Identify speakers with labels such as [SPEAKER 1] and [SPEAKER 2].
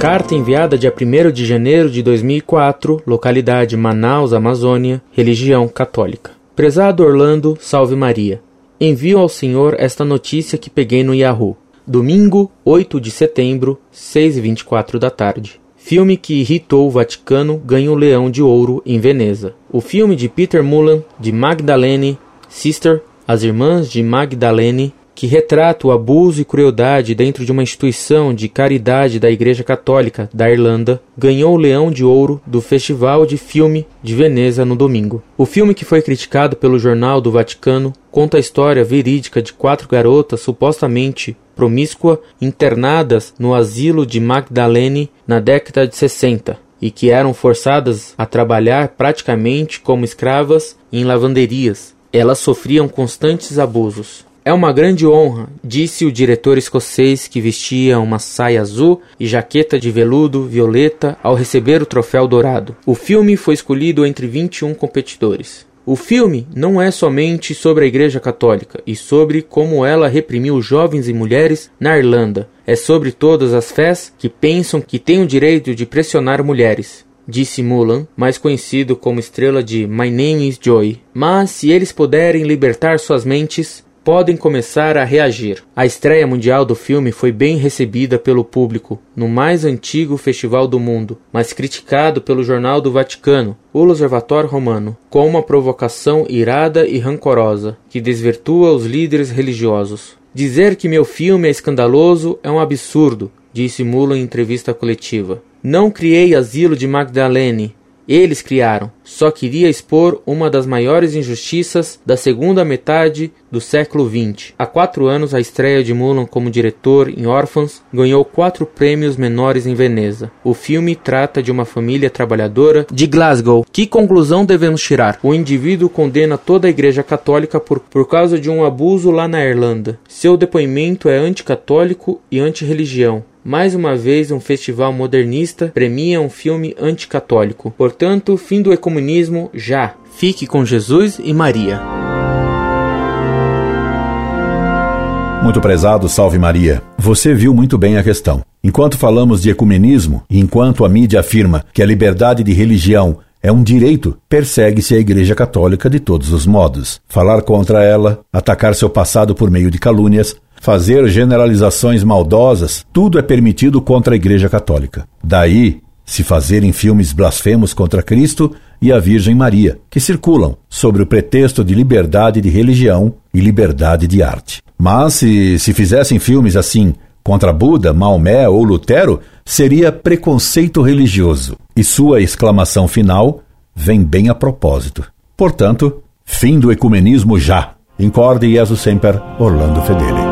[SPEAKER 1] Carta enviada dia 1 de janeiro de 2004, localidade Manaus, Amazônia, religião católica. Prezado Orlando, salve Maria. Envio ao Senhor esta notícia que peguei no Yahoo. Domingo, 8 de setembro, 6h24 da tarde. Filme que irritou o Vaticano ganha o Leão de Ouro em Veneza. O filme de Peter Mullan, de Magdalene Sister, As Irmãs de Magdalene, que retrata o abuso e crueldade dentro de uma instituição de caridade da Igreja Católica da Irlanda, ganhou o Leão de Ouro do Festival de Filme de Veneza no domingo. O filme, que foi criticado pelo Jornal do Vaticano, conta a história verídica de quatro garotas supostamente promíscua internadas no asilo de Magdalene na década de 60 e que eram forçadas a trabalhar praticamente como escravas em lavanderias. Elas sofriam constantes abusos. É uma grande honra, disse o diretor escocês que vestia uma saia azul e jaqueta de veludo violeta ao receber o troféu dourado. O filme foi escolhido entre 21 competidores. O filme não é somente sobre a Igreja Católica e sobre como ela reprimiu jovens e mulheres na Irlanda. É sobre todas as fés que pensam que têm o direito de pressionar mulheres disse Mulan, mais conhecido como estrela de My Name is Joy. Mas se eles puderem libertar suas mentes, podem começar a reagir. A estreia mundial do filme foi bem recebida pelo público no mais antigo festival do mundo, mas criticado pelo Jornal do Vaticano, o Observatório Romano, como uma provocação irada e rancorosa que desvirtua os líderes religiosos. Dizer que meu filme é escandaloso é um absurdo, disse Mula em entrevista coletiva. Não criei asilo de Magdalene, eles criaram. Só queria expor uma das maiores injustiças da segunda metade do século XX. Há quatro anos, a estreia de Mulan como diretor em Orphans ganhou quatro prêmios menores em Veneza. O filme trata de uma família trabalhadora de Glasgow. Que conclusão devemos tirar? O indivíduo condena toda a Igreja Católica por, por causa de um abuso lá na Irlanda. Seu depoimento é anticatólico e antirreligião. Mais uma vez, um festival modernista premia um filme anticatólico. Portanto, fim do ecumenismo já. Fique com Jesus e Maria.
[SPEAKER 2] Muito prezado, salve Maria. Você viu muito bem a questão. Enquanto falamos de ecumenismo e enquanto a mídia afirma que a liberdade de religião é um direito, persegue-se a Igreja Católica de todos os modos. Falar contra ela, atacar seu passado por meio de calúnias, fazer generalizações maldosas, tudo é permitido contra a Igreja Católica. Daí se fazerem filmes blasfemos contra Cristo e a Virgem Maria, que circulam sob o pretexto de liberdade de religião e liberdade de arte. Mas se se fizessem filmes assim contra Buda, Maomé ou Lutero, seria preconceito religioso. E sua exclamação final vem bem a propósito. Portanto, fim do ecumenismo já. Incorde Jesus Semper, Orlando Fedeli.